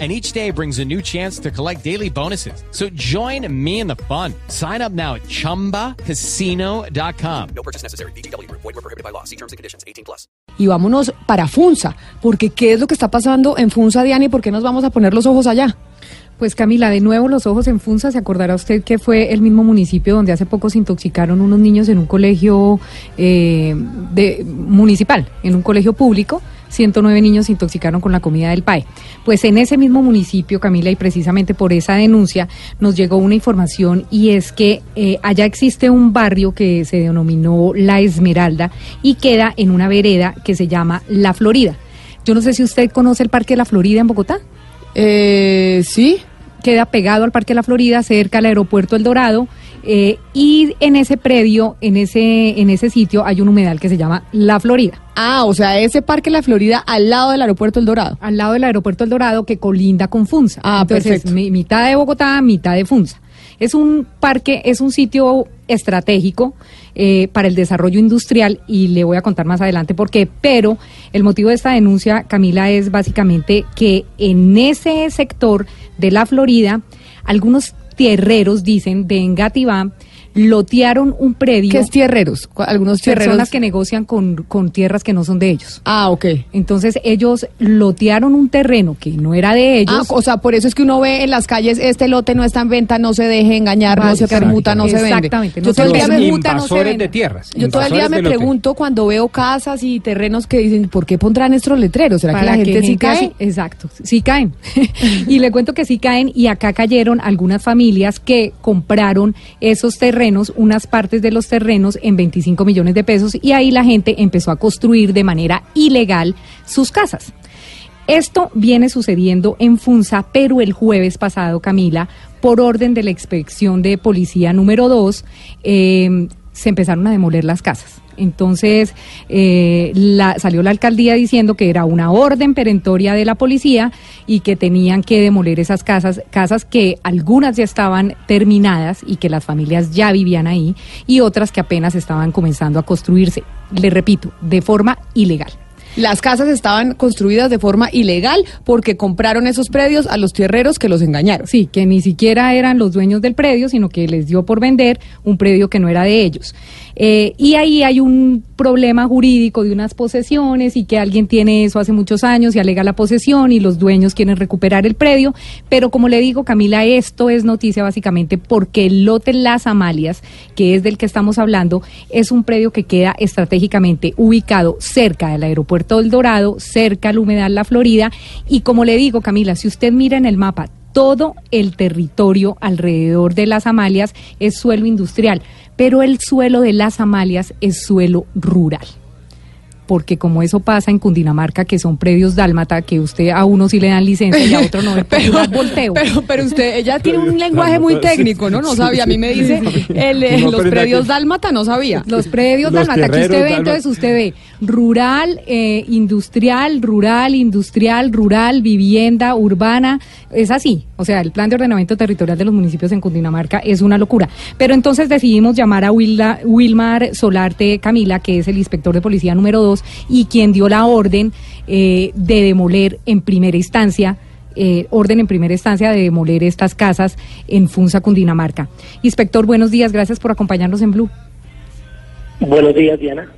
and each day brings a new chance to collect daily bonuses. So join me in the fun. Sign up now at ChumbaCasino.com. No purchase necessary. BGW. Void were prohibited by law. See terms and conditions. 18 plus. Y vámonos para Funza, porque ¿qué es lo que está pasando en Funza, Diana, y por qué nos vamos a poner los ojos allá? Pues Camila, de nuevo los ojos en Funza, se acordará usted que fue el mismo municipio donde hace poco se intoxicaron unos niños en un colegio eh, de, municipal, en un colegio público. 109 niños se intoxicaron con la comida del PAE. Pues en ese mismo municipio, Camila, y precisamente por esa denuncia, nos llegó una información y es que eh, allá existe un barrio que se denominó La Esmeralda y queda en una vereda que se llama La Florida. Yo no sé si usted conoce el Parque de la Florida en Bogotá. Eh, sí. Queda pegado al Parque de la Florida, cerca al aeropuerto El Dorado. Eh, y en ese predio, en ese, en ese sitio, hay un humedal que se llama La Florida. Ah, o sea, ese Parque La Florida al lado del aeropuerto El Dorado. Al lado del aeropuerto El Dorado que colinda con Funza. Ah, Entonces, perfecto. mi- mitad de Bogotá, mitad de Funza. Es un parque, es un sitio estratégico eh, para el desarrollo industrial y le voy a contar más adelante por qué. Pero el motivo de esta denuncia, Camila, es básicamente que en ese sector de la Florida, algunos tierreros, dicen, de Engativá, lotearon un predio. ¿Qué es tierreros? ¿Cu- Algunos tierreros. Personas que negocian con, con tierras que no son de ellos. Ah, ok. Entonces ellos lotearon un terreno que no era de ellos. Ah, o sea, por eso es que uno ve en las calles, este lote no está en venta, no se deje engañar, no se permuta, no se vende. Exactamente, no Yo todo el día me, Permuta, no se vende. de tierras. yo todo el día me lote. pregunto cuando veo casas y terrenos que dicen, ¿por qué pondrán estos letreros? ¿Será que la gente, sí cae? así- exacto, sí caen. y le cuento que sí caen y acá cayeron algunas familias que compraron esos terrenos, unas partes de los terrenos en 25 millones de pesos y ahí la gente empezó a construir de manera ilegal sus casas. Esto viene sucediendo en Funza, pero el jueves pasado, Camila, por orden de la inspección de policía número 2, eh, se empezaron a demoler las casas. Entonces eh, la, salió la alcaldía diciendo que era una orden perentoria de la policía y que tenían que demoler esas casas, casas que algunas ya estaban terminadas y que las familias ya vivían ahí y otras que apenas estaban comenzando a construirse. Le repito, de forma ilegal. Las casas estaban construidas de forma ilegal porque compraron esos predios a los tierreros que los engañaron. Sí, que ni siquiera eran los dueños del predio, sino que les dio por vender un predio que no era de ellos. Eh, y ahí hay un problema jurídico de unas posesiones y que alguien tiene eso hace muchos años y alega la posesión y los dueños quieren recuperar el predio. Pero como le digo, Camila, esto es noticia básicamente porque el lote Las Amalias, que es del que estamos hablando, es un predio que queda estratégicamente ubicado cerca del aeropuerto del Dorado, cerca al humedal La Florida. Y como le digo, Camila, si usted mira en el mapa, todo el territorio alrededor de las Amalias es suelo industrial, pero el suelo de las Amalias es suelo rural. Porque como eso pasa en Cundinamarca, que son predios dálmata, que usted a uno sí le dan licencia y a otro no, Pero, volteo. pero, pero usted, ella tiene un lenguaje muy técnico, ¿no? No sabía. A mí me dice, el, eh, No, los predios dálmata, no sabía. Los predios Los dálmata, que usted ve, entonces usted ve rural, eh, industrial, rural, industrial, rural, vivienda, urbana, es así. O sea, el plan de ordenamiento territorial de los municipios en Cundinamarca es una locura. Pero entonces decidimos llamar a Wilda- Wilmar Solarte Camila, que es el inspector de policía número 2 y quien dio la orden eh, de demoler en primera instancia eh, orden en primera instancia de demoler estas casas en Funza, Cundinamarca. Inspector, buenos días, gracias por acompañarnos en Blue. Buenos días, Diana.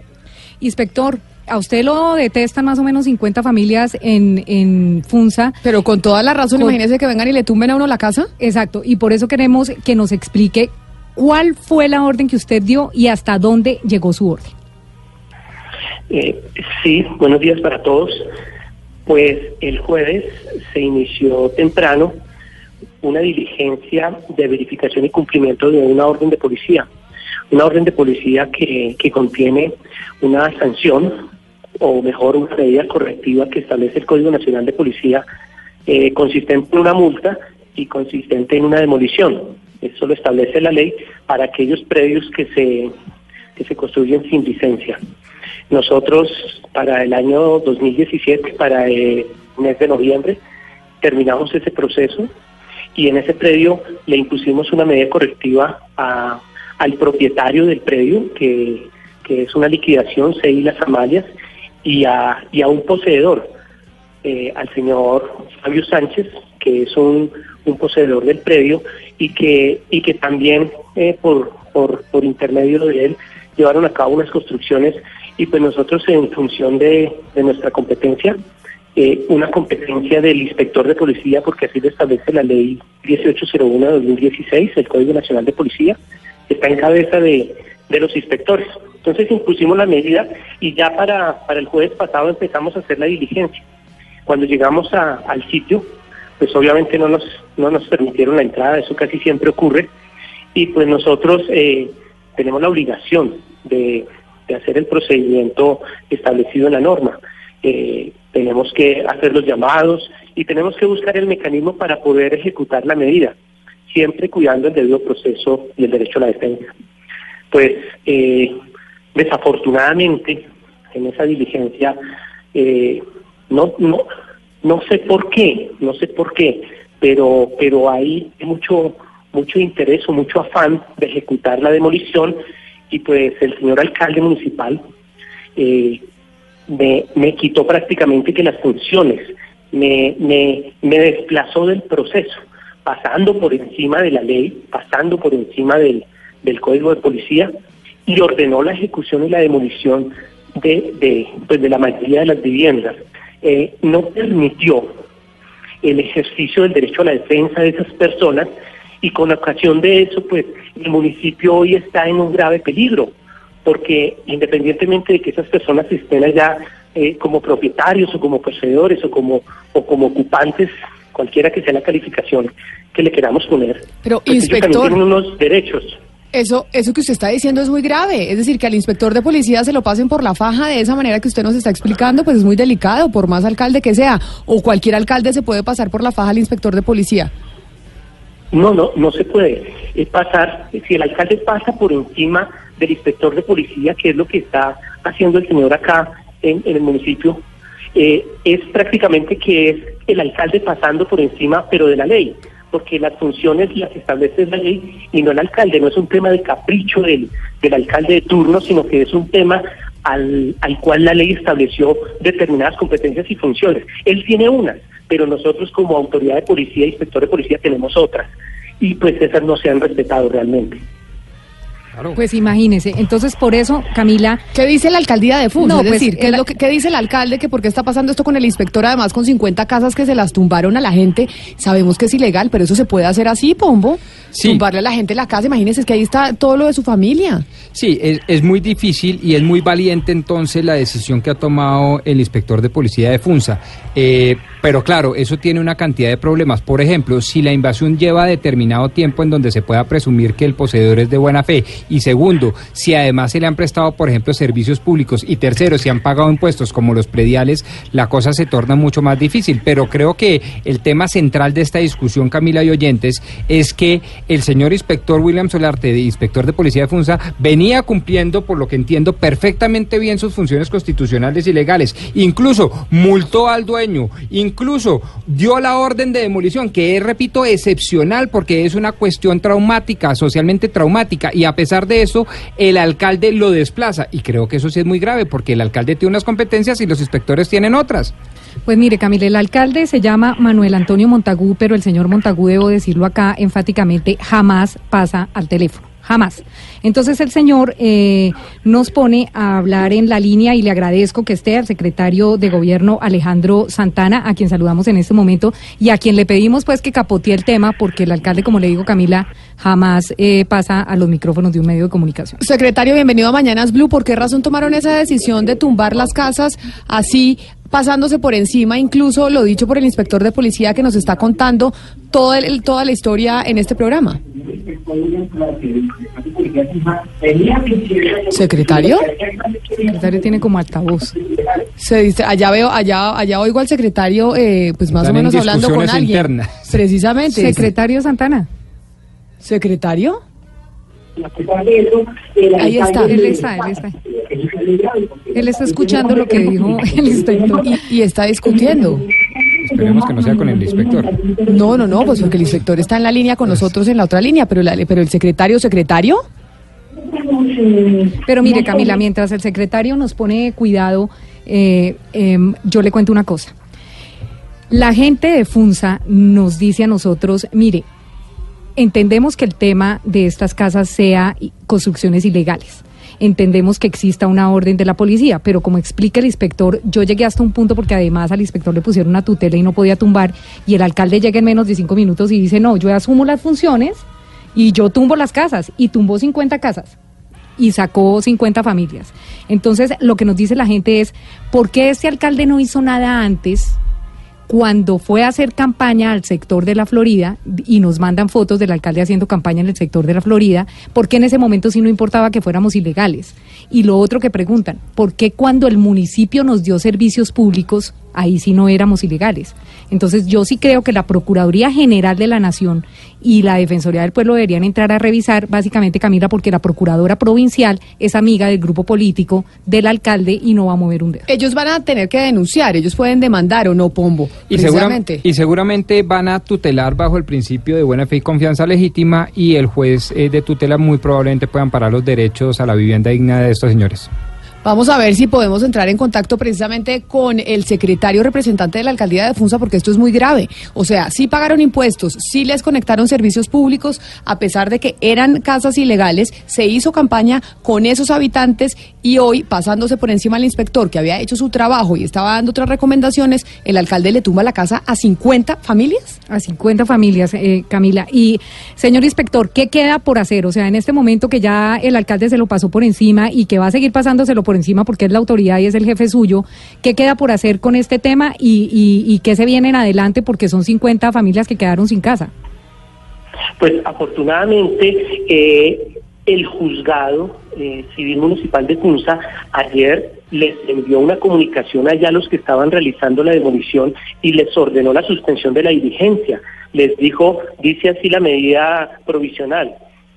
Inspector, a usted lo detestan más o menos 50 familias en, en Funza. Pero con toda la razón, Con- imagínese que vengan y le tumben a uno la casa. Exacto, y por eso queremos que nos explique cuál fue la orden que usted dio y hasta dónde llegó su orden. Eh, sí, buenos días para todos. Pues el jueves se inició temprano una diligencia de verificación y cumplimiento de una orden de policía. Una orden de policía que, que contiene una sanción, o mejor, una medida correctiva que establece el Código Nacional de Policía, eh, consistente en una multa y consistente en una demolición. Eso lo establece la ley para aquellos predios que se, que se construyen sin licencia. Nosotros para el año 2017, para el mes de noviembre, terminamos ese proceso y en ese predio le impusimos una medida correctiva a, al propietario del predio, que, que es una liquidación, CI Las Amalias, y a, y a un poseedor, eh, al señor Fabio Sánchez, que es un, un poseedor del predio y que, y que también eh, por, por, por intermedio de él llevaron a cabo unas construcciones y pues nosotros en función de, de nuestra competencia, eh, una competencia del inspector de policía, porque así lo establece la ley 1801 de 2016, el Código Nacional de Policía, está en cabeza de, de los inspectores. Entonces impusimos la medida y ya para, para el jueves pasado empezamos a hacer la diligencia. Cuando llegamos a- al sitio, pues obviamente no nos, no nos permitieron la entrada, eso casi siempre ocurre, y pues nosotros eh, tenemos la obligación de, de hacer el procedimiento establecido en la norma. Eh, tenemos que hacer los llamados y tenemos que buscar el mecanismo para poder ejecutar la medida, siempre cuidando el debido proceso y el derecho a la defensa. Pues eh, desafortunadamente en esa diligencia eh, no, no, no sé por qué, no sé por qué, pero, pero hay mucho, mucho interés o mucho afán de ejecutar la demolición y pues el señor alcalde municipal eh, me, me quitó prácticamente que las funciones, me, me, me desplazó del proceso, pasando por encima de la ley, pasando por encima del, del código de policía y ordenó la ejecución y la demolición de, de, pues de la mayoría de las viviendas. Eh, no permitió el ejercicio del derecho a la defensa de esas personas y con ocasión de eso, pues el municipio hoy está en un grave peligro, porque independientemente de que esas personas estén allá eh, como propietarios o como poseedores o como, o como ocupantes, cualquiera que sea la calificación que le queramos poner, Pero, pues ellos también inspector- tienen unos derechos. Eso, eso que usted está diciendo es muy grave. Es decir, que al inspector de policía se lo pasen por la faja de esa manera que usted nos está explicando, pues es muy delicado, por más alcalde que sea. O cualquier alcalde se puede pasar por la faja al inspector de policía. No, no, no se puede eh, pasar, si el alcalde pasa por encima del inspector de policía, que es lo que está haciendo el señor acá en, el municipio, eh, es prácticamente que es el alcalde pasando por encima, pero de la ley, porque las funciones las establece la ley y no el alcalde, no es un tema de capricho del, del alcalde de turno, sino que es un tema al, al cual la ley estableció determinadas competencias y funciones. Él tiene unas, pero nosotros como autoridad de policía, inspector de policía, tenemos otras. Y pues esas no se han respetado realmente. Pues imagínese. Entonces, por eso, Camila, ¿Qué dice la alcaldía de Funza? No, es pues, decir, ¿qué, el- es lo que, qué dice el alcalde? Que por qué está pasando esto con el inspector, además con 50 casas que se las tumbaron a la gente. Sabemos que es ilegal, pero eso se puede hacer así, Pombo. Sí. Tumbarle a la gente la casa, imagínese, es que ahí está todo lo de su familia. Sí, es, es muy difícil y es muy valiente entonces la decisión que ha tomado el inspector de policía de Funza. Eh, pero claro, eso tiene una cantidad de problemas. Por ejemplo, si la invasión lleva determinado tiempo en donde se pueda presumir que el poseedor es de buena fe. Y segundo, si además se le han prestado, por ejemplo, servicios públicos. Y tercero, si han pagado impuestos como los prediales, la cosa se torna mucho más difícil. Pero creo que el tema central de esta discusión, Camila y oyentes, es que el señor inspector William Solarte, inspector de policía de Funza, venía cumpliendo, por lo que entiendo, perfectamente bien sus funciones constitucionales y legales. Incluso multó al dueño, incluso dio la orden de demolición, que es, repito, excepcional porque es una cuestión traumática, socialmente traumática, y a pesar de eso, el alcalde lo desplaza. Y creo que eso sí es muy grave, porque el alcalde tiene unas competencias y los inspectores tienen otras. Pues mire, Camila, el alcalde se llama Manuel Antonio Montagú, pero el señor Montagú, debo decirlo acá enfáticamente, jamás pasa al teléfono. Jamás. Entonces el señor eh, nos pone a hablar en la línea y le agradezco que esté al secretario de gobierno Alejandro Santana, a quien saludamos en este momento y a quien le pedimos pues que capotee el tema porque el alcalde, como le digo Camila, jamás eh, pasa a los micrófonos de un medio de comunicación. Secretario, bienvenido a Mañanas Blue. ¿Por qué razón tomaron esa decisión de tumbar las casas así, pasándose por encima, incluso lo dicho por el inspector de policía que nos está contando todo el- toda la historia en este programa? ¿Secretario? El secretario tiene como altavoz. Se dice, allá veo, allá, allá oigo al secretario, eh, pues más Están o en menos hablando con discusiones alguien. internas. Precisamente. Secretario Santana. ¿Secretario? Ahí está. Él está, él está. Él está escuchando lo que dijo el inspector. Y, y está discutiendo. Esperemos que no sea con el inspector. No, no, no, pues porque el inspector está en la línea con nosotros en la otra línea, pero, la- pero el secretario, secretario. Pero mire, Camila, mientras el secretario nos pone cuidado, eh, em, yo le cuento una cosa. La gente de FUNSA nos dice a nosotros, mire, entendemos que el tema de estas casas sea construcciones ilegales. Entendemos que exista una orden de la policía, pero como explica el inspector, yo llegué hasta un punto porque además al inspector le pusieron una tutela y no podía tumbar, y el alcalde llega en menos de cinco minutos y dice, no, yo asumo las funciones y yo tumbo las casas, y tumbó 50 casas y sacó 50 familias. Entonces, lo que nos dice la gente es, ¿por qué este alcalde no hizo nada antes? Cuando fue a hacer campaña al sector de la Florida y nos mandan fotos del alcalde haciendo campaña en el sector de la Florida, ¿por qué en ese momento sí no importaba que fuéramos ilegales? Y lo otro que preguntan, ¿por qué cuando el municipio nos dio servicios públicos, ahí sí no éramos ilegales? Entonces yo sí creo que la Procuraduría General de la Nación y la Defensoría del Pueblo deberían entrar a revisar, básicamente Camila, porque la Procuradora Provincial es amiga del grupo político del alcalde y no va a mover un dedo. Ellos van a tener que denunciar, ellos pueden demandar o no, Pombo. Y, segura- precisamente. y seguramente van a tutelar bajo el principio de buena fe y confianza legítima y el juez eh, de tutela muy probablemente puedan parar los derechos a la vivienda digna de estos señores. Vamos a ver si podemos entrar en contacto precisamente con el secretario representante de la alcaldía de Funza, porque esto es muy grave. O sea, sí pagaron impuestos, sí les conectaron servicios públicos, a pesar de que eran casas ilegales, se hizo campaña con esos habitantes y hoy, pasándose por encima al inspector que había hecho su trabajo y estaba dando otras recomendaciones, el alcalde le tumba la casa a 50 familias. A 50 familias, eh, Camila. Y, señor inspector, ¿qué queda por hacer? O sea, en este momento que ya el alcalde se lo pasó por encima y que va a seguir pasándoselo por encima porque es la autoridad y es el jefe suyo, ¿qué queda por hacer con este tema y, y, y qué se viene en adelante? Porque son 50 familias que quedaron sin casa. Pues afortunadamente eh, el juzgado eh, civil municipal de Tunza ayer les envió una comunicación allá a los que estaban realizando la demolición y les ordenó la suspensión de la diligencia. Les dijo, dice así la medida provisional,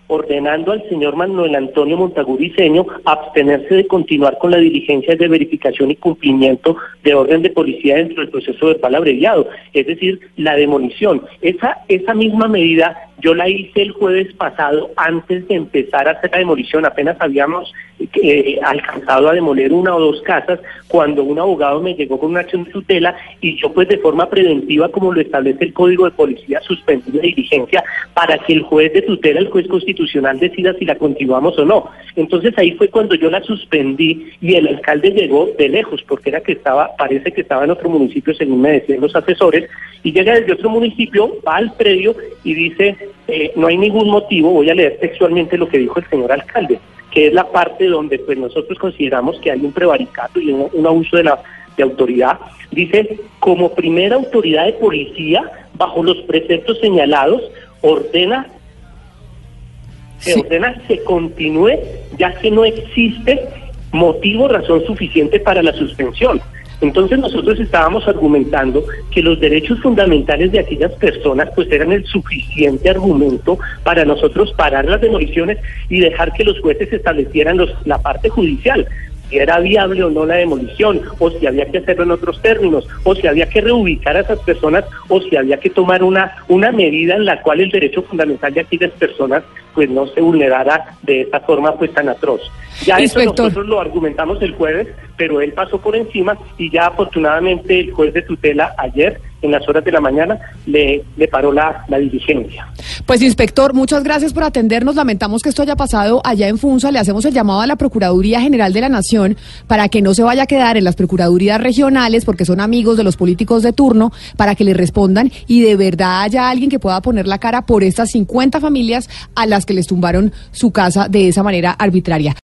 ordenando al señor Manuel Antonio Montaguriceño abstenerse de continuar con la diligencia de verificación y cumplimiento de orden de policía dentro del proceso verbal abreviado, es decir, la demolición. Esa, esa misma medida yo la hice el jueves pasado antes de empezar a hacer la demolición, apenas habíamos eh, alcanzado a demoler una o dos casas cuando un abogado me llegó con una acción de tutela y yo pues de forma preventiva como lo establece el Código de Policía suspendí la diligencia para que el juez de tutela, el juez constitucional decida si la continuamos o no. Entonces ahí fue cuando yo la suspendí y el alcalde llegó de lejos porque era que estaba, parece que estaba en otro municipio según me decían los asesores y llega desde otro municipio, va al predio y dice eh, no hay ningún motivo, voy a leer textualmente lo que dijo el señor alcalde, que es la parte donde pues nosotros consideramos que hay un prevaricato y un, un abuso de la de autoridad. Dice, como primera autoridad de policía, bajo los preceptos señalados, ordena se Sí. ordena se continúe ya que no existe motivo, razón suficiente para la suspensión. Entonces nosotros estábamos argumentando que los derechos fundamentales de aquellas personas pues eran el suficiente argumento para nosotros parar las demoliciones y dejar que los jueces establecieran los, la parte judicial si era viable o no la demolición, o si había que hacerlo en otros términos, o si había que reubicar a esas personas, o si había que tomar una, una medida en la cual el derecho fundamental de aquellas personas pues no se vulnerara de esta forma pues tan atroz. Ya eso nosotros lo argumentamos el jueves, pero él pasó por encima y ya afortunadamente el juez de tutela ayer en las horas de la mañana le, paró la, la diligencia. Pues inspector, muchas gracias por atendernos. Lamentamos que esto haya pasado allá en Funza. Le hacemos el llamado a la Procuraduría General de la Nación para que no se vaya a quedar en las Procuradurías regionales porque son amigos de los políticos de turno, para que le respondan y de verdad haya alguien que pueda poner la cara por estas 50 familias a las que les tumbaron su casa de esa manera arbitraria.